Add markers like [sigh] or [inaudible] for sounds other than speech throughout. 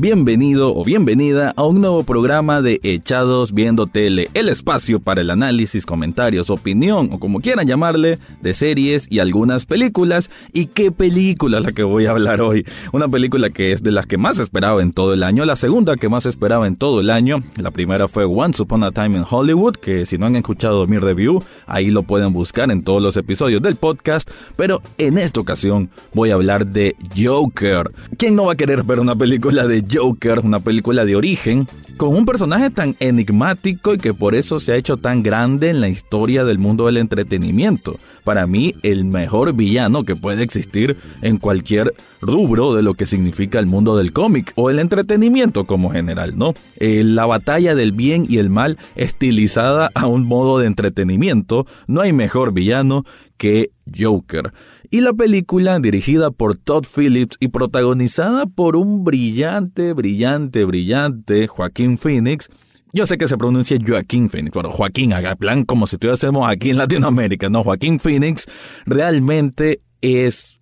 Bienvenido o bienvenida a un nuevo programa de Echados Viendo Tele, el espacio para el análisis, comentarios, opinión o como quieran llamarle, de series y algunas películas. ¿Y qué película es la que voy a hablar hoy? Una película que es de las que más esperaba en todo el año, la segunda que más esperaba en todo el año. La primera fue Once Upon a Time in Hollywood, que si no han escuchado mi review, ahí lo pueden buscar en todos los episodios del podcast. Pero en esta ocasión voy a hablar de Joker. ¿Quién no va a querer ver una película de Joker, una película de origen, con un personaje tan enigmático y que por eso se ha hecho tan grande en la historia del mundo del entretenimiento. Para mí, el mejor villano que puede existir en cualquier rubro de lo que significa el mundo del cómic o el entretenimiento como general, ¿no? Eh, la batalla del bien y el mal estilizada a un modo de entretenimiento, no hay mejor villano que Joker y la película dirigida por Todd Phillips y protagonizada por un brillante, brillante, brillante Joaquín Phoenix. Yo sé que se pronuncia Joaquín Phoenix, pero Joaquín, haga plan como si estuviésemos aquí en Latinoamérica, ¿no? Joaquín Phoenix realmente es,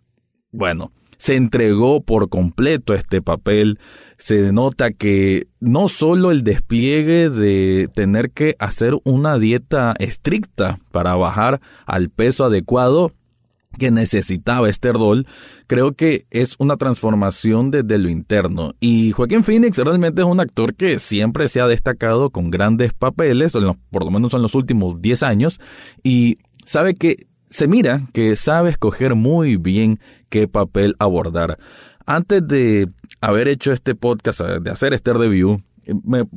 bueno, se entregó por completo este papel. Se nota que no solo el despliegue de tener que hacer una dieta estricta para bajar al peso adecuado, que necesitaba este rol, creo que es una transformación desde lo interno. Y Joaquín Phoenix realmente es un actor que siempre se ha destacado con grandes papeles, por lo menos en los últimos 10 años, y sabe que se mira que sabe escoger muy bien qué papel abordar. Antes de haber hecho este podcast, de hacer este review,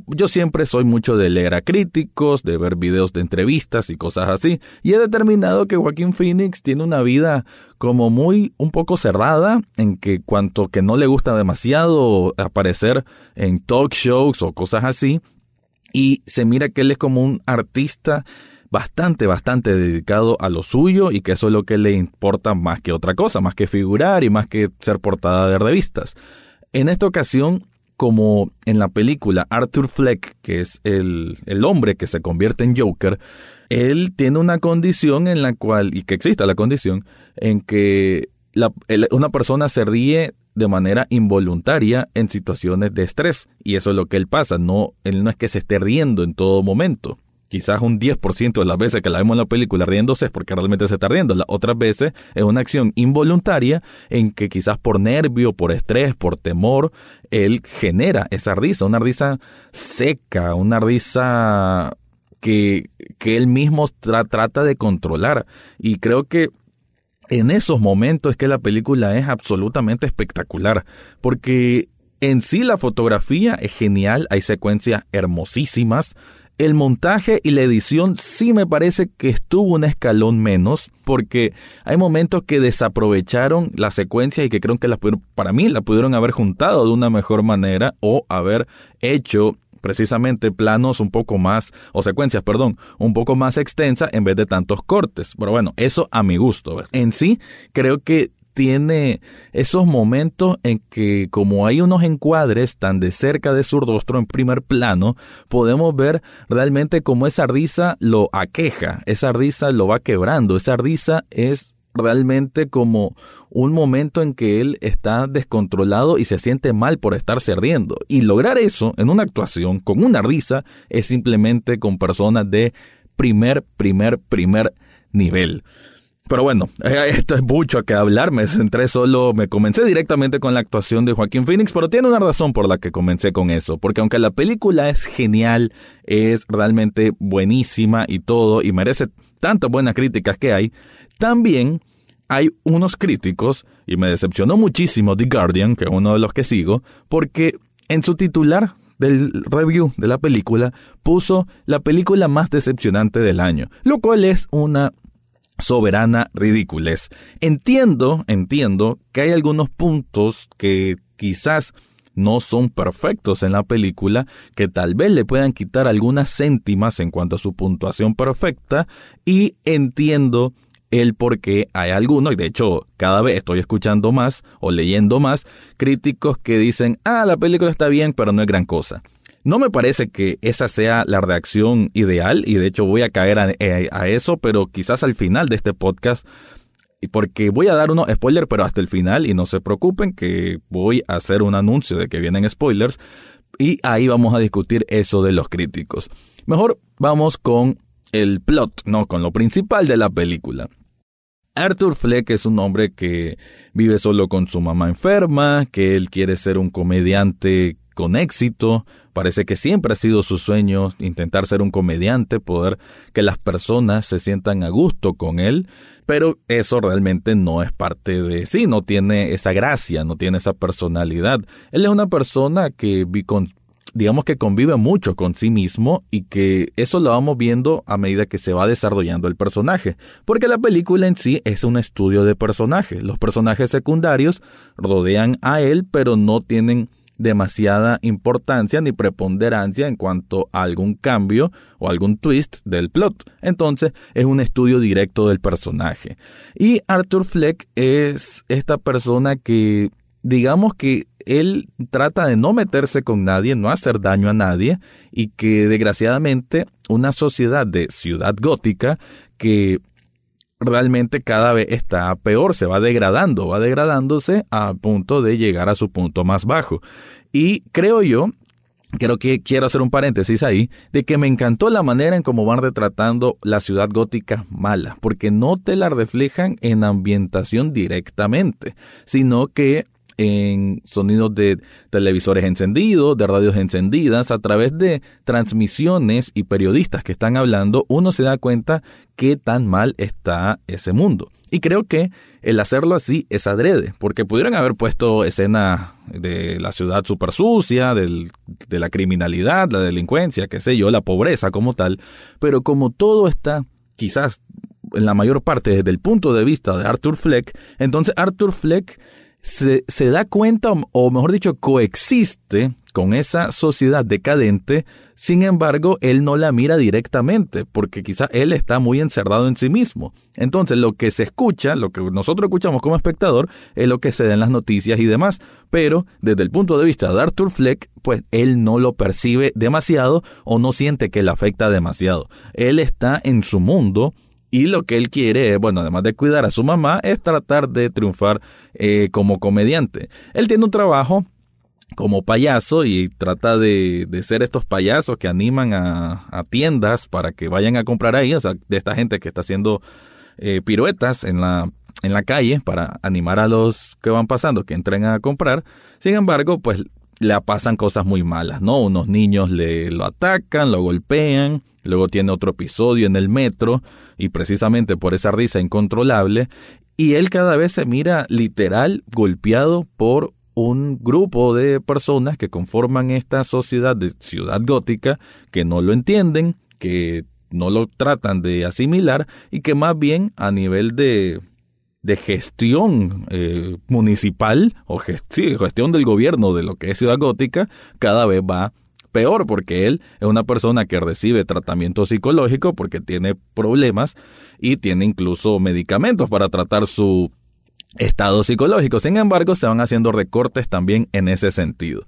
yo siempre soy mucho de leer a críticos, de ver videos de entrevistas y cosas así, y he determinado que Joaquín Phoenix tiene una vida como muy un poco cerrada, en que cuanto que no le gusta demasiado aparecer en talk shows o cosas así, y se mira que él es como un artista bastante, bastante dedicado a lo suyo y que eso es lo que le importa más que otra cosa, más que figurar y más que ser portada de revistas. En esta ocasión como en la película Arthur Fleck, que es el, el, hombre que se convierte en Joker, él tiene una condición en la cual, y que exista la condición, en que una persona se ríe de manera involuntaria en situaciones de estrés. Y eso es lo que él pasa, no, él no es que se esté riendo en todo momento quizás un 10% de las veces que la vemos en la película riéndose es porque realmente se está riendo. Las otras veces es una acción involuntaria en que quizás por nervio, por estrés, por temor, él genera esa risa, una risa seca, una risa que, que él mismo trata de controlar. Y creo que en esos momentos es que la película es absolutamente espectacular, porque en sí la fotografía es genial, hay secuencias hermosísimas, el montaje y la edición sí me parece que estuvo un escalón menos, porque hay momentos que desaprovecharon la secuencia y que creo que las para mí la pudieron haber juntado de una mejor manera o haber hecho precisamente planos un poco más, o secuencias, perdón, un poco más extensas en vez de tantos cortes. Pero bueno, eso a mi gusto. En sí, creo que tiene esos momentos en que como hay unos encuadres tan de cerca de su rostro en primer plano, podemos ver realmente cómo esa risa lo aqueja, esa risa lo va quebrando, esa risa es realmente como un momento en que él está descontrolado y se siente mal por estarse riendo. Y lograr eso en una actuación con una risa es simplemente con personas de primer, primer, primer nivel. Pero bueno, [laughs] eh, esto es mucho que hablar. Me centré solo, me comencé directamente con la actuación de Joaquín Phoenix, pero tiene una razón por la que comencé con eso. Porque aunque la película es genial, es realmente buenísima y todo, y merece tantas buenas críticas que hay, también hay unos críticos, y me decepcionó muchísimo The Guardian, que es uno de los que sigo, porque en su titular del review de la película puso la película más decepcionante del año, lo cual es una soberana ridiculez. Entiendo, entiendo que hay algunos puntos que quizás no son perfectos en la película, que tal vez le puedan quitar algunas céntimas en cuanto a su puntuación perfecta, y entiendo el por qué hay algunos, y de hecho cada vez estoy escuchando más o leyendo más críticos que dicen, ah, la película está bien, pero no es gran cosa. No me parece que esa sea la reacción ideal y de hecho voy a caer a, eh, eso, pero quizás al final de este podcast, porque voy a dar unos spoilers, pero hasta el final y no se preocupen que voy a hacer un anuncio de que vienen spoilers y ahí vamos a discutir eso de los críticos. Mejor vamos con el plot, no con lo principal de la película. Arthur Fleck es un hombre que vive solo con su mamá enferma, que él quiere ser un comediante con éxito, parece que siempre ha sido su sueño intentar ser un comediante, poder que las personas se sientan a gusto con él, pero eso realmente no es parte de sí, no tiene esa gracia, no tiene esa personalidad. Él es una persona que digamos que convive mucho con sí mismo y que eso lo vamos viendo a medida que se va desarrollando el personaje, porque la película en sí es un estudio de personajes. Los personajes secundarios rodean a él, pero no tienen demasiada importancia ni preponderancia en cuanto a algún cambio o algún twist del plot. Entonces es un estudio directo del personaje. Y Arthur Fleck es esta persona que digamos que él trata de no meterse con nadie, no hacer daño a nadie, y que desgraciadamente una sociedad de ciudad gótica que realmente cada vez está peor, se va degradando, va degradándose a punto de llegar a su punto más bajo. Y creo yo Creo que quiero hacer un paréntesis ahí, de que me encantó la manera en cómo van retratando la ciudad gótica mala, porque no te la reflejan en ambientación directamente, sino que en sonidos de televisores encendidos, de radios encendidas, a través de transmisiones y periodistas que están hablando, uno se da cuenta qué tan mal está ese mundo. Y creo que el hacerlo así es adrede, porque pudieran haber puesto escena de la ciudad super sucia, de la criminalidad, la delincuencia, qué sé yo, la pobreza como tal, pero como todo está quizás en la mayor parte desde el punto de vista de Arthur Fleck, entonces Arthur Fleck se, da cuenta, o mejor dicho, coexiste con esa sociedad decadente, sin embargo, él no la mira directamente, porque quizá él está muy encerrado en sí mismo. Entonces, lo que se escucha, lo que nosotros escuchamos como espectador, es lo que se da en las noticias y demás, pero desde el punto de vista de Arthur Fleck, pues él no lo percibe demasiado o no siente que le afecta demasiado. Él está en su mundo, y lo que él quiere, bueno, además de cuidar a su mamá, es tratar de triunfar eh, como comediante. Él tiene un trabajo como payaso y trata de, de ser estos payasos que animan a, a, tiendas para que vayan a comprar ahí, o sea, de esta gente que está haciendo eh, piruetas en la, en la calle para animar a los que van pasando que entren a comprar. Sin embargo, pues le pasan cosas muy malas, ¿no? Unos niños le lo atacan, lo golpean, luego tiene otro episodio en el metro y precisamente por esa risa incontrolable, y él cada vez se mira literal golpeado por un grupo de personas que conforman esta sociedad de ciudad gótica que no lo entienden, que no lo tratan de asimilar y que más bien a nivel de, de gestión eh, municipal o gestión del gobierno de lo que es ciudad gótica cada vez va peor porque él es una persona que recibe tratamiento psicológico porque tiene problemas y tiene incluso medicamentos para tratar su estado psicológico. Sin embargo, se van haciendo recortes también en ese sentido.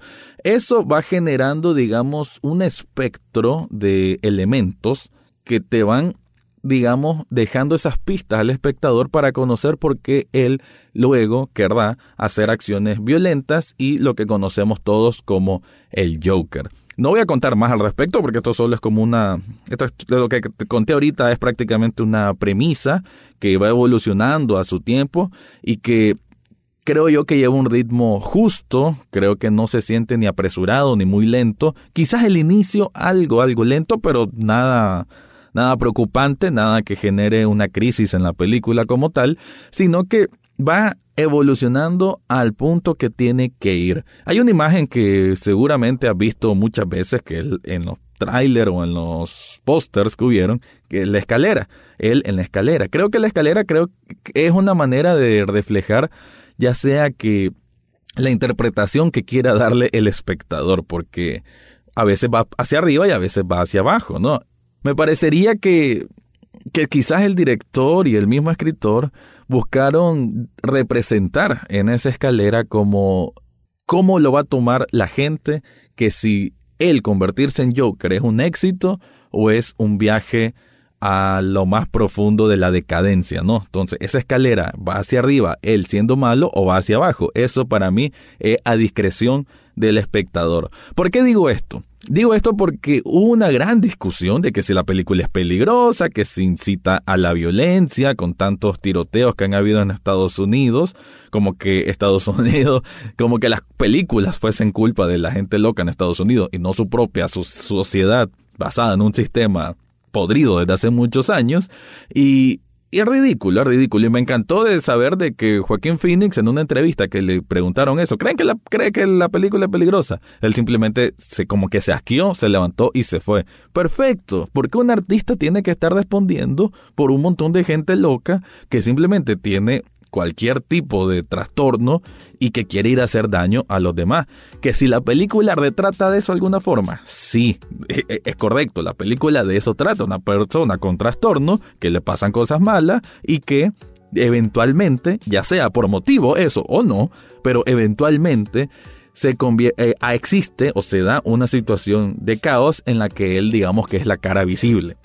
Eso va generando, digamos, un espectro de elementos que te van digamos, dejando esas pistas al espectador para conocer por qué él luego querrá hacer acciones violentas y lo que conocemos todos como el Joker. No voy a contar más al respecto porque esto solo es como una... Esto es, lo que te conté ahorita es prácticamente una premisa que va evolucionando a su tiempo y que creo yo que lleva un ritmo justo, creo que no se siente ni apresurado ni muy lento. Quizás el inicio algo, algo lento, pero nada nada preocupante, nada que genere una crisis en la película como tal, sino que va evolucionando al punto que tiene que ir. Hay una imagen que seguramente has visto muchas veces que en los trailers o en los pósters que hubieron, que la escalera, él en la escalera. Creo que la escalera creo es una manera de reflejar ya sea que la interpretación que quiera darle el espectador, porque a veces va hacia arriba y a veces va hacia abajo, ¿no? Me parecería que que quizás el director y el mismo escritor buscaron representar en esa escalera como cómo lo va a tomar la gente que si él convertirse en Joker es un éxito o es un viaje a lo más profundo de la decadencia, ¿no? Entonces, esa escalera va hacia arriba, él siendo malo, o va hacia abajo. Eso para mí es a discreción del espectador. ¿Por qué digo esto? Digo esto porque hubo una gran discusión de que si la película es peligrosa, que se incita a la violencia, con tantos tiroteos que han habido en Estados Unidos, como que Estados [laughs] Unidos, como que las películas fuesen culpa de la gente loca en Estados Unidos y no su propia sociedad basada en un sistema podrido desde hace muchos años. Y y es ridículo, es ridículo. Y me encantó de saber de que Joaquín Phoenix en una entrevista que le preguntaron eso, ¿creen que la, cree que la película es peligrosa? Él simplemente se como que se asqueó, se levantó y se fue. Perfecto, porque un artista tiene que estar respondiendo por un montón de gente loca que simplemente tiene cualquier tipo de trastorno y que quiere ir a hacer daño a los demás. Que si la película retrata de eso de alguna forma, sí, e, e, es correcto, la película de eso trata, una persona con trastorno, que le pasan cosas malas y que eventualmente, ya sea por motivo eso o no, pero eventualmente se eh, existe o se da una situación de caos en la que él digamos que es la cara visible.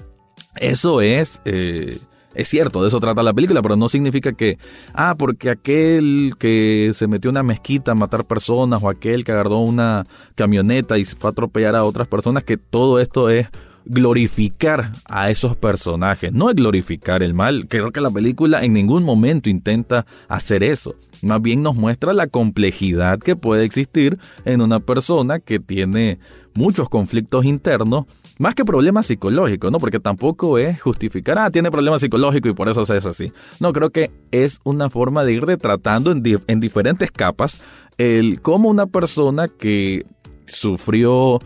Eso es... Eh, es cierto, de eso trata la película, pero no significa que, ah, porque aquel que se metió una mezquita a matar personas o aquel que agarró una camioneta y se fue a atropellar a otras personas, que todo esto es glorificar a esos personajes, no es glorificar el mal. Creo que la película en ningún momento intenta hacer eso. Más bien nos muestra la complejidad que puede existir en una persona que tiene muchos conflictos internos más que problemas psicológicos, ¿no? Porque tampoco es justificar, ah, tiene problemas psicológicos y por eso se es así. No, creo que es una forma de ir retratando en, en diferentes capas el cómo una persona que sufrió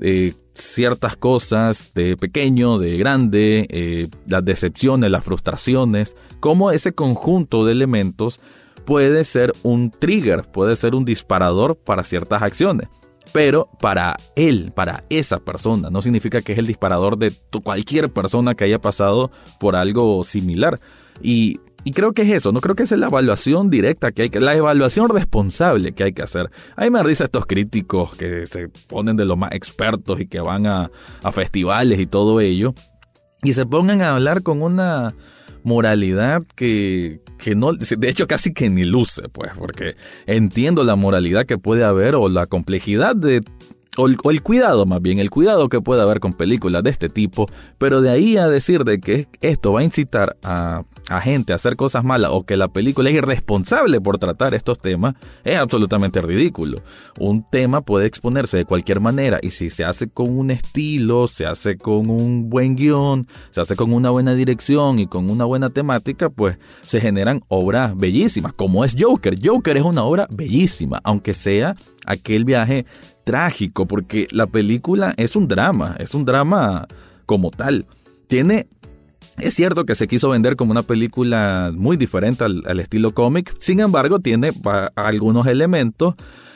eh, ciertas cosas de pequeño, de grande, eh, las decepciones, las frustraciones, cómo ese conjunto de elementos puede ser un trigger, puede ser un disparador para ciertas acciones pero para él, para esa persona, no significa que es el disparador de cualquier persona que haya pasado por algo similar. Y, creo que es eso, no creo que es la evaluación directa que hay que, la evaluación responsable que hay que hacer. Ahí me dice estos críticos que se ponen de los más expertos y que van a, a festivales y todo ello, y se pongan a hablar con una moralidad que, que no, de hecho casi que ni luce, pues, porque entiendo la moralidad que puede haber o la complejidad de o el, cuidado más bien, el cuidado que puede haber con películas de este tipo, pero de ahí a decir de que esto va a incitar a, a, gente a hacer cosas malas o que la película es irresponsable por tratar estos temas, es absolutamente ridículo. Un tema puede exponerse de cualquier manera y si se hace con un estilo, se hace con un buen guion, se hace con una buena dirección y con una buena temática, pues se generan obras bellísimas, como es Joker. Joker es una obra bellísima, aunque sea aquel viaje trágico, porque la película es un drama, es un drama como tal. Tiene es cierto que se quiso vender como una película muy diferente al, estilo cómic, sin embargo tiene algunos elementos,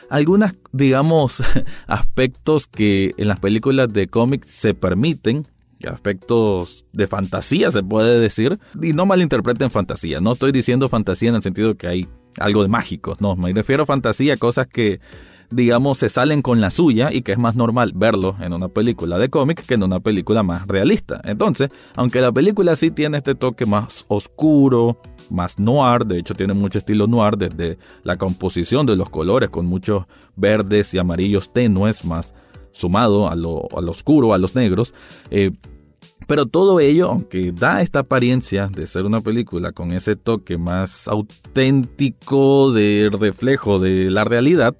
algunas, digamos, [laughs] aspectos que en las películas de cómic se permiten, aspectos de fantasía se puede decir, y no malinterpreten fantasía, no estoy diciendo fantasía en el sentido que hay algo de mágico, no, me refiero a fantasía, cosas que digamos, se salen con la suya y que es más normal verlo en una película de cómic que en una película más realista. Entonces, aunque la película sí tiene este toque más oscuro, más noir, de hecho tiene mucho estilo noir desde la composición de los colores con muchos verdes y amarillos tenues, más sumado a lo, oscuro, a los negros. Eh, pero todo ello, aunque da esta apariencia de ser una película con ese toque más auténtico de reflejo de la realidad,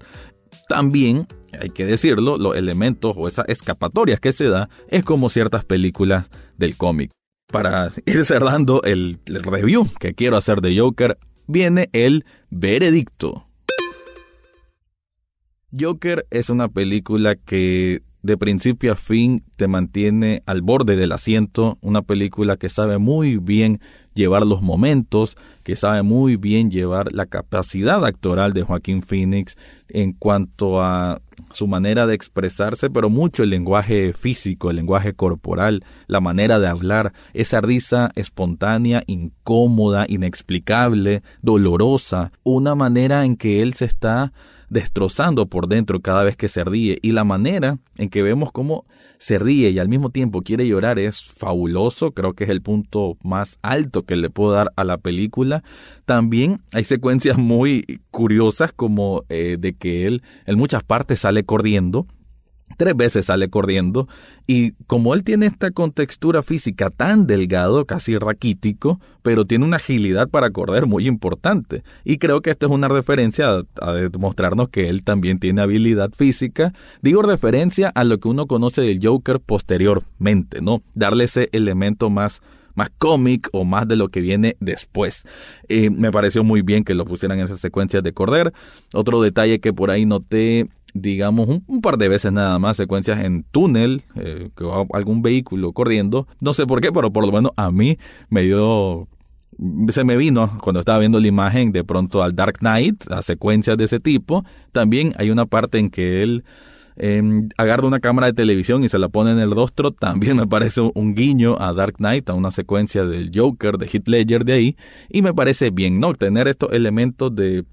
también, hay que decirlo, los elementos o esas escapatorias que se da es como ciertas películas del cómic. Para [laughs] ir cerrando el, el review que quiero hacer de Joker, viene el veredicto. Joker es una película que de principio a fin te mantiene al borde del asiento, una película que sabe muy bien llevar los momentos, que sabe muy bien llevar la capacidad actoral de Joaquín Phoenix en cuanto a su manera de expresarse, pero mucho el lenguaje físico, el lenguaje corporal, la manera de hablar, esa risa espontánea, incómoda, inexplicable, dolorosa, una manera en que él se está destrozando por dentro cada vez que se ríe y la manera en que vemos cómo se ríe y al mismo tiempo quiere llorar es fabuloso, creo que es el punto más alto que le puedo dar a la película. También hay secuencias muy curiosas como eh, de que él en muchas partes sale corriendo tres veces sale corriendo y como él tiene esta contextura física tan delgado, casi raquítico, pero tiene una agilidad para correr muy importante. Y creo que esto es una referencia a, demostrarnos que él también tiene habilidad física. Digo referencia a lo que uno conoce del Joker posteriormente, ¿no? Darle ese elemento más más cómic o más de lo que viene después. Eh, me pareció muy bien que lo pusieran en esas secuencias de correr. Otro detalle que por ahí noté digamos, un, par de veces nada más, secuencias en túnel, eh, que va algún vehículo corriendo. No sé por qué, pero por lo menos a mí me dio se me vino cuando estaba viendo la imagen de pronto al Dark Knight, a secuencias de ese tipo. También hay una parte en que él eh, agarra una cámara de televisión y se la pone en el rostro. También me parece un guiño a Dark Knight, a una secuencia del Joker, de Heath Ledger de ahí. Y me parece bien, ¿no? Tener estos elementos de,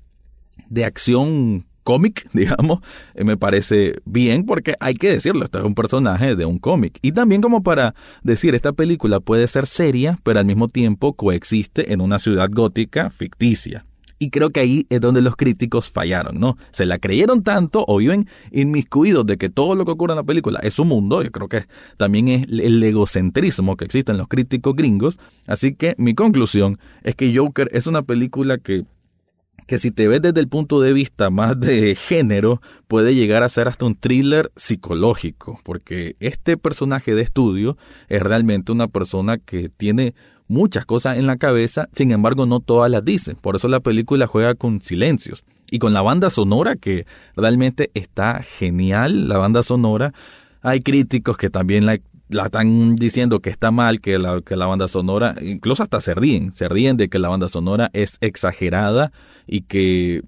de acción cómic, [laughs] digamos, eh, me parece bien porque hay que decirlo, esto es un personaje de un cómic. Y también como para decir, esta película puede ser seria, pero al mismo tiempo coexiste en una ciudad gótica ficticia. Y creo que ahí es donde los críticos fallaron, ¿no? Se la creyeron tanto o viven inmiscuidos de que todo lo que ocurre en la película es su mundo. Yo creo que también es el egocentrismo que existe en los críticos gringos. Así que mi conclusión es que Joker es una película que que si te ves desde el punto de vista más de género, puede llegar a ser hasta un thriller psicológico, porque este personaje de estudio es realmente una persona que tiene muchas cosas en la cabeza, sin embargo no todas las dice. Por eso la película juega con silencios. Y con la banda sonora, que realmente está genial, la banda sonora. Hay críticos que también la, la están diciendo que está mal, que la, que la banda sonora, incluso hasta se ríen, se ríen de que la banda sonora es exagerada y que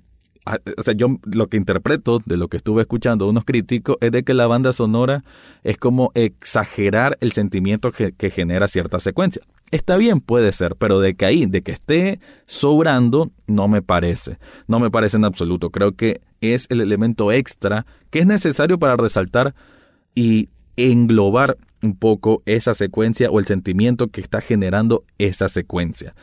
o sea, yo lo que interpreto de lo que estuve escuchando de unos críticos es de que la banda sonora es como exagerar el sentimiento que, que, genera cierta secuencia. Está bien, puede ser, pero de que ahí, de que esté sobrando, no me parece. No me parece en absoluto. Creo que es el elemento extra que es necesario para resaltar y englobar un poco esa secuencia o el sentimiento que está generando esa secuencia.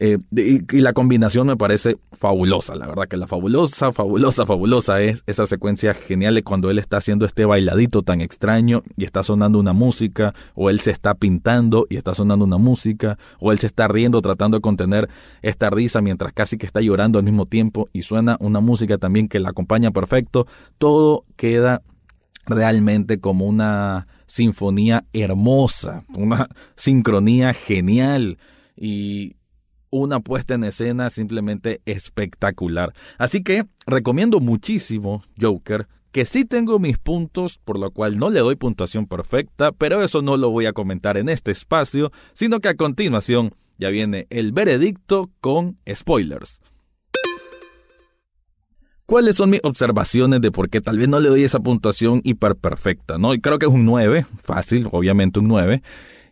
Eh, y, la combinación me parece fabulosa, la verdad que la fabulosa, fabulosa, fabulosa es esa secuencia genial de cuando él está haciendo este bailadito tan extraño y está sonando una música, o él se está pintando y está sonando una música, o él se está riendo tratando de contener esta risa mientras casi que está llorando al mismo tiempo y suena una música también que la acompaña perfecto, todo queda realmente como una sinfonía hermosa, una sincronía genial y una puesta en escena simplemente espectacular. Así que recomiendo muchísimo Joker, que sí tengo mis puntos, por lo cual no le doy puntuación perfecta, pero eso no lo voy a comentar en este espacio, sino que a continuación ya viene el veredicto con spoilers. ¿Cuáles son mis observaciones de por qué tal vez no le doy esa puntuación hiper perfecta? ¿no? Y creo que es un 9, fácil, obviamente un 9.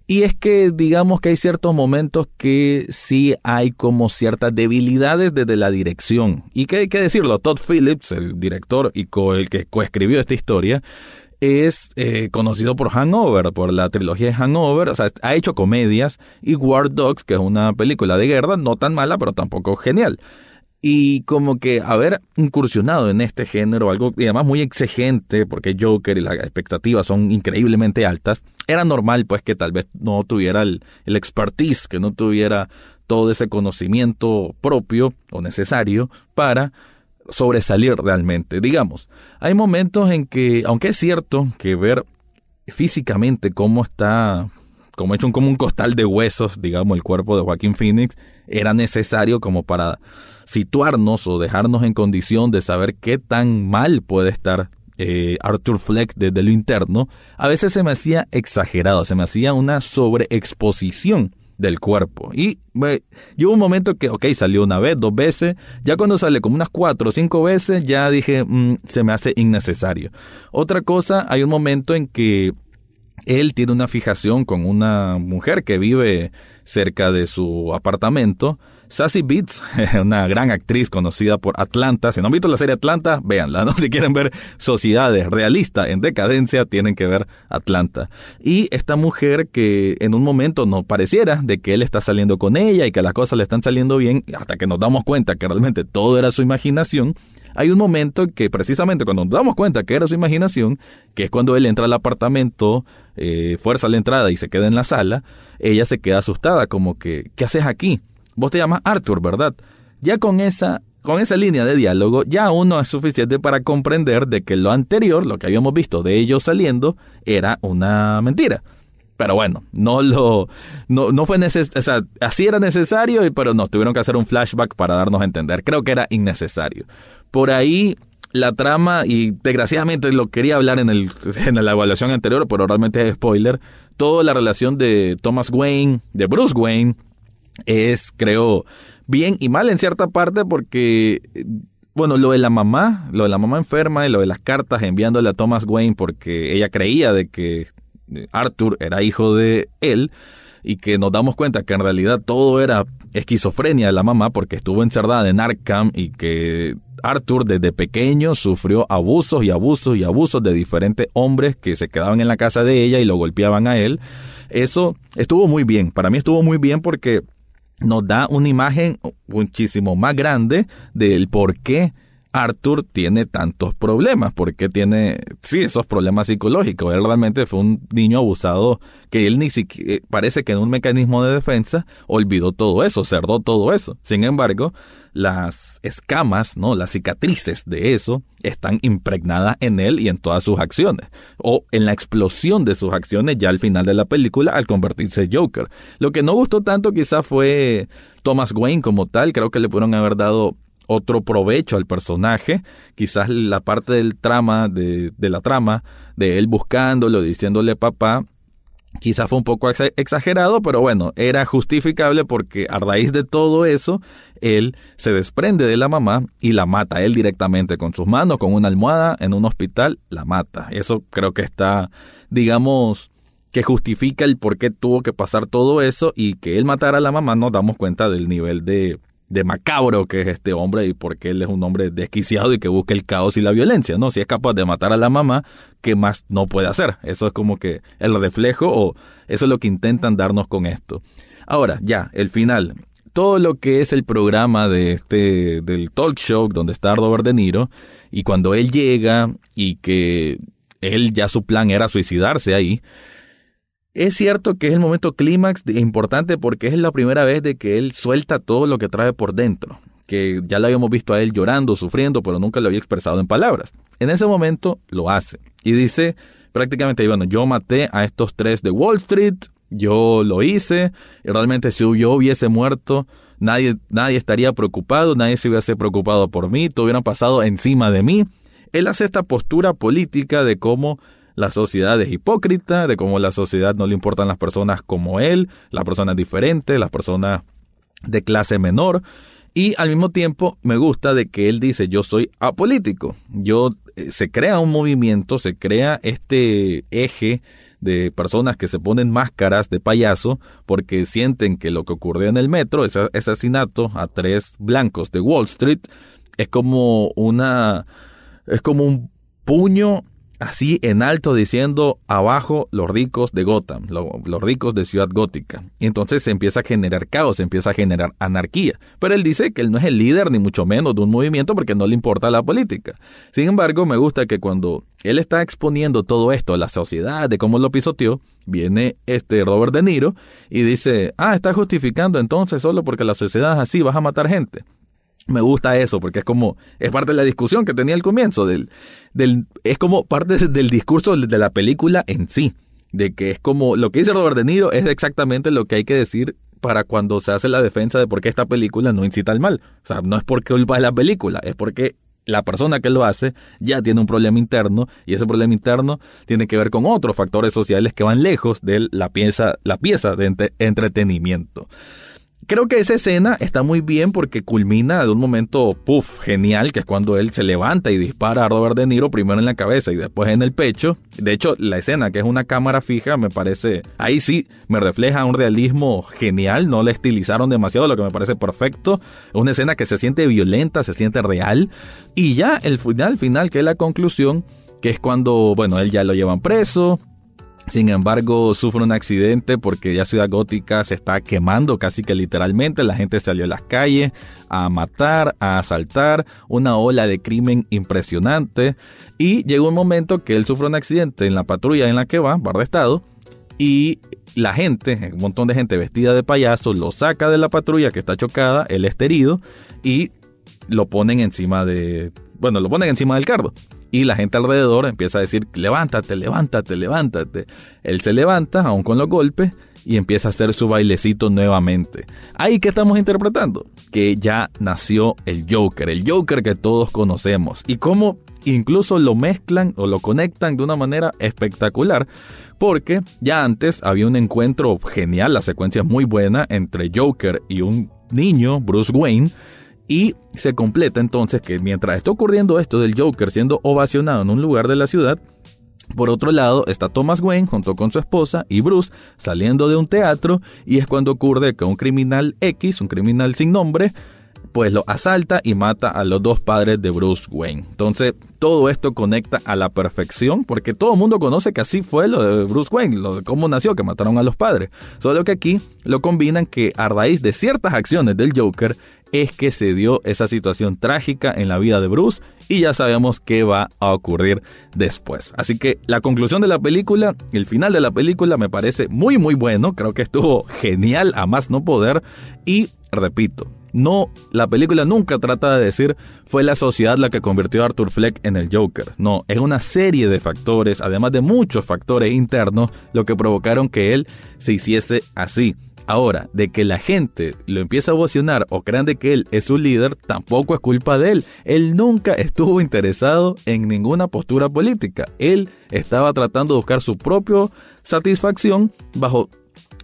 Y es que digamos que hay ciertos momentos que sí hay como ciertas debilidades desde la dirección. Y que hay que decirlo, Todd Phillips, el director y el que coescribió esta historia, es eh, conocido por Hangover, por la trilogía de Hangover, o sea, ha hecho comedias y War Dogs, que es una película de guerra, no tan mala, pero tampoco genial y como que haber incursionado en este género, algo y además muy exigente, porque Joker y las expectativas son increíblemente altas, era normal pues que tal vez no tuviera el, expertise, que no tuviera todo ese conocimiento propio o necesario para sobresalir realmente. Digamos, hay momentos en que, aunque es cierto que ver físicamente cómo está como hecho un, como un costal de huesos, digamos, el cuerpo de Joaquín Phoenix, era necesario como para situarnos o dejarnos en condición de saber qué tan mal puede estar eh, Arthur Fleck desde lo interno, a veces se me hacía exagerado, se me hacía una sobreexposición del cuerpo. Y me, hubo un momento que, ok, salió una vez, dos veces, ya cuando sale como unas cuatro o cinco veces, ya dije, mm, se me hace innecesario. Otra cosa, hay un momento en que él tiene una fijación con una mujer que vive cerca de su apartamento Sassy Beats, [laughs] una gran actriz conocida por Atlanta. Si no han visto la serie Atlanta, véanla, ¿no? [laughs] Si quieren ver sociedades realistas en decadencia, tienen que ver Atlanta. Y esta mujer que en un momento no pareciera de que él está saliendo con ella y que las cosas le están saliendo bien, hasta que nos damos cuenta que realmente todo era su imaginación, hay un momento que precisamente cuando nos damos cuenta que era su imaginación, que es cuando él entra al apartamento, eh, fuerza la entrada y se queda en la sala, ella se queda asustada, como que, ¿qué haces aquí? Vos te llamas Arthur, ¿verdad? Ya con esa, con esa línea de diálogo, ya uno es suficiente para comprender de que lo anterior, lo que habíamos visto de ellos saliendo, era una mentira. Pero bueno, no lo, no, no fue necesario, o sea, así era necesario, pero no, tuvieron que hacer un flashback para darnos a entender. Creo que era innecesario. Por ahí la trama, y desgraciadamente lo quería hablar en, el, en la evaluación anterior, pero realmente es spoiler, toda la relación de Thomas Wayne, de Bruce Wayne, es, creo, bien y mal en cierta parte porque, bueno, lo de la mamá, lo de la mamá enferma y lo de las cartas enviándole a Thomas Wayne porque ella creía de que Arthur era hijo de él y que nos damos cuenta que en realidad todo era esquizofrenia de la mamá porque estuvo encerrada en Arkham y que Arthur desde pequeño sufrió abusos y abusos y abusos de diferentes hombres que se quedaban en la casa de ella y lo golpeaban a él. Eso estuvo muy bien, para mí estuvo muy bien porque nos da una imagen muchísimo más grande del por qué Arthur tiene tantos problemas, por qué tiene, sí, esos problemas psicológicos. Él realmente fue un niño abusado que él ni siquiera, eh, parece que en un mecanismo de defensa olvidó todo eso, cerró todo eso. Sin embargo, las escamas, ¿no? Las cicatrices de eso están impregnadas en él y en todas sus acciones. O en la explosión de sus acciones ya al final de la película al convertirse Joker. Lo que no gustó tanto quizá fue Thomas Wayne como tal. Creo que le pudieron haber dado otro provecho al personaje. Quizás la parte del trama, de, de la trama, de él buscándolo, diciéndole papá, Quizá fue un poco exagerado, pero bueno, era justificable porque a raíz de todo eso, él se desprende de la mamá y la mata él directamente con sus manos, con una almohada en un hospital, la mata. Eso creo que está, digamos, que justifica el por qué tuvo que pasar todo eso y que él matara a la mamá, nos damos cuenta del nivel de de macabro que es este hombre y porque él es un hombre desquiciado y que busca el caos y la violencia, ¿no? Si es capaz de matar a la mamá, ¿qué más no puede hacer? Eso es como que el reflejo o eso es lo que intentan darnos con esto. Ahora, ya, el final. Todo lo que es el programa de este, del talk show donde está Robert De Niro y cuando él llega y que él ya su plan era suicidarse ahí, es cierto que es el momento clímax importante porque es la primera vez de que él suelta todo lo que trae por dentro, que ya lo habíamos visto a él llorando, sufriendo, pero nunca lo había expresado en palabras. En ese momento lo hace y dice prácticamente, bueno, yo maté a estos tres de Wall Street, yo lo hice, y realmente si yo hubiese muerto, nadie, nadie estaría preocupado, nadie se hubiese preocupado por mí, todo hubiera pasado encima de mí. Él hace esta postura política de cómo la sociedad es hipócrita, de cómo la sociedad no le importan las personas como él, las personas diferentes, las personas de clase menor. Y al mismo tiempo me gusta de que él dice yo soy apolítico. Yo eh, se crea un movimiento, se crea este eje de personas que se ponen máscaras de payaso porque sienten que lo que ocurrió en el metro, ese asesinato a tres blancos de Wall Street, es como una es como un puño así en alto diciendo abajo los ricos de Gotham, los ricos de Ciudad Gótica. Y entonces se empieza a generar caos, se empieza a generar anarquía. Pero él dice que él no es el líder ni mucho menos de un movimiento porque no le importa la política. Sin embargo, me gusta que cuando él está exponiendo todo esto a la sociedad de cómo lo pisoteó, viene este Robert De Niro y dice, ah, está justificando entonces solo porque la sociedad es así, vas a matar gente me gusta eso porque es como es parte de la discusión que tenía al comienzo del, del es como parte del discurso de la película en sí de que es como lo que dice Robert De Niro es exactamente lo que hay que decir para cuando se hace la defensa de por qué esta película no incita al mal o sea no es porque culpa de la película es porque la persona que lo hace ya tiene un problema interno y ese problema interno tiene que ver con otros factores sociales que van lejos de la pieza, la pieza de entretenimiento. Creo que esa escena está muy bien porque culmina de un momento, puff, genial, que es cuando él se levanta y dispara a Robert De Niro primero en la cabeza y después en el pecho. De hecho, la escena, que es una cámara fija, me parece, ahí sí, me refleja un realismo genial, no le estilizaron demasiado, lo que me parece perfecto. Es una escena que se siente violenta, se siente real. Y ya el final, final, que es la conclusión, que es cuando, bueno, él ya lo llevan preso, sin embargo, sufre un accidente porque ya Ciudad Gótica se está quemando casi que literalmente. La gente salió a las calles a matar, a asaltar, una ola de crimen impresionante. Y llegó un momento que él sufre un accidente en la patrulla en la que va, bar de estado, y la gente, un montón de gente vestida de payaso, lo saca de la patrulla que está chocada, él está herido, y lo ponen encima de. Bueno, lo ponen encima del carro y la gente alrededor empieza a decir, levántate, levántate, levántate. Él se levanta, aún con los golpes, y empieza a hacer su bailecito nuevamente. Ahí que estamos interpretando, que ya nació el Joker, el Joker que todos conocemos, y cómo incluso lo mezclan o lo conectan de una manera espectacular, porque ya antes había un encuentro genial, la secuencia es muy buena entre Joker y un niño, Bruce Wayne, y se completa entonces que mientras está ocurriendo esto del Joker siendo ovacionado en un lugar de la ciudad, por otro lado está Thomas Wayne junto con su esposa y Bruce saliendo de un teatro y es cuando ocurre que un criminal X, un criminal sin nombre, pues lo asalta y mata a los dos padres de Bruce Wayne. Entonces, todo esto conecta a la perfección, porque todo el mundo conoce que así fue lo de Bruce Wayne, lo de cómo nació, que mataron a los padres. Solo que aquí lo combinan que a raíz de ciertas acciones del Joker, es que se dio esa situación trágica en la vida de Bruce y ya sabemos qué va a ocurrir después. Así que la conclusión de la película, el final de la película me parece muy muy bueno, creo que estuvo genial a más no poder y repito, no, la película nunca trata de decir fue la sociedad la que convirtió a Arthur Fleck en el Joker. No, es una serie de factores, además de muchos factores internos, lo que provocaron que él se hiciese así. Ahora, de que la gente lo empiece a ovacionar o crean de que él es su líder, tampoco es culpa de él. Él nunca estuvo interesado en ninguna postura política. Él estaba tratando de buscar su propia satisfacción bajo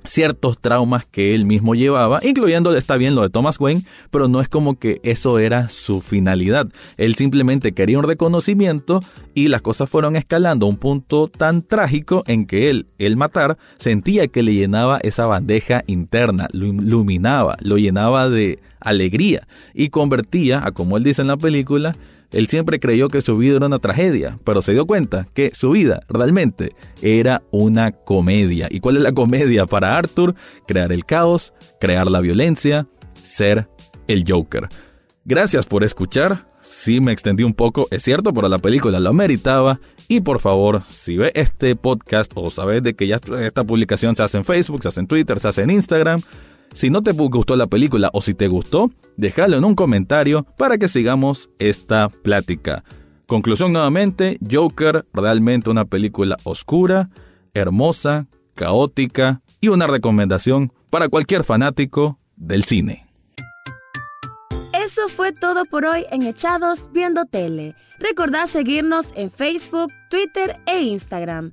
ciertos traumas que él mismo llevaba, incluyendo, está bien lo de Thomas Wayne, pero no es como que eso era su finalidad. Él simplemente quería un reconocimiento y las cosas fueron escalando a un punto tan trágico en que él, el matar, sentía que le llenaba esa bandeja interna, lo iluminaba, lo llenaba de alegría y convertía, a como él dice en la película, él siempre creyó que su vida era una tragedia, pero se dio cuenta que su vida realmente era una comedia. ¿Y cuál es la comedia para Arthur? Crear el caos, crear la violencia, ser el Joker. Gracias por escuchar. Sí me extendí un poco, es cierto, pero la película lo meritaba. Y por favor, si ve este podcast o sabes de que ya esta publicación se hace en Facebook, se hace en Twitter, se hace en Instagram, si no te gustó la película o si te gustó, déjalo en un comentario para que sigamos esta plática. Conclusión nuevamente, Joker, realmente una película oscura, hermosa, caótica y una recomendación para cualquier fanático del cine. Eso fue todo por hoy en Echados Viendo Tele. Recordad seguirnos en Facebook, Twitter e Instagram.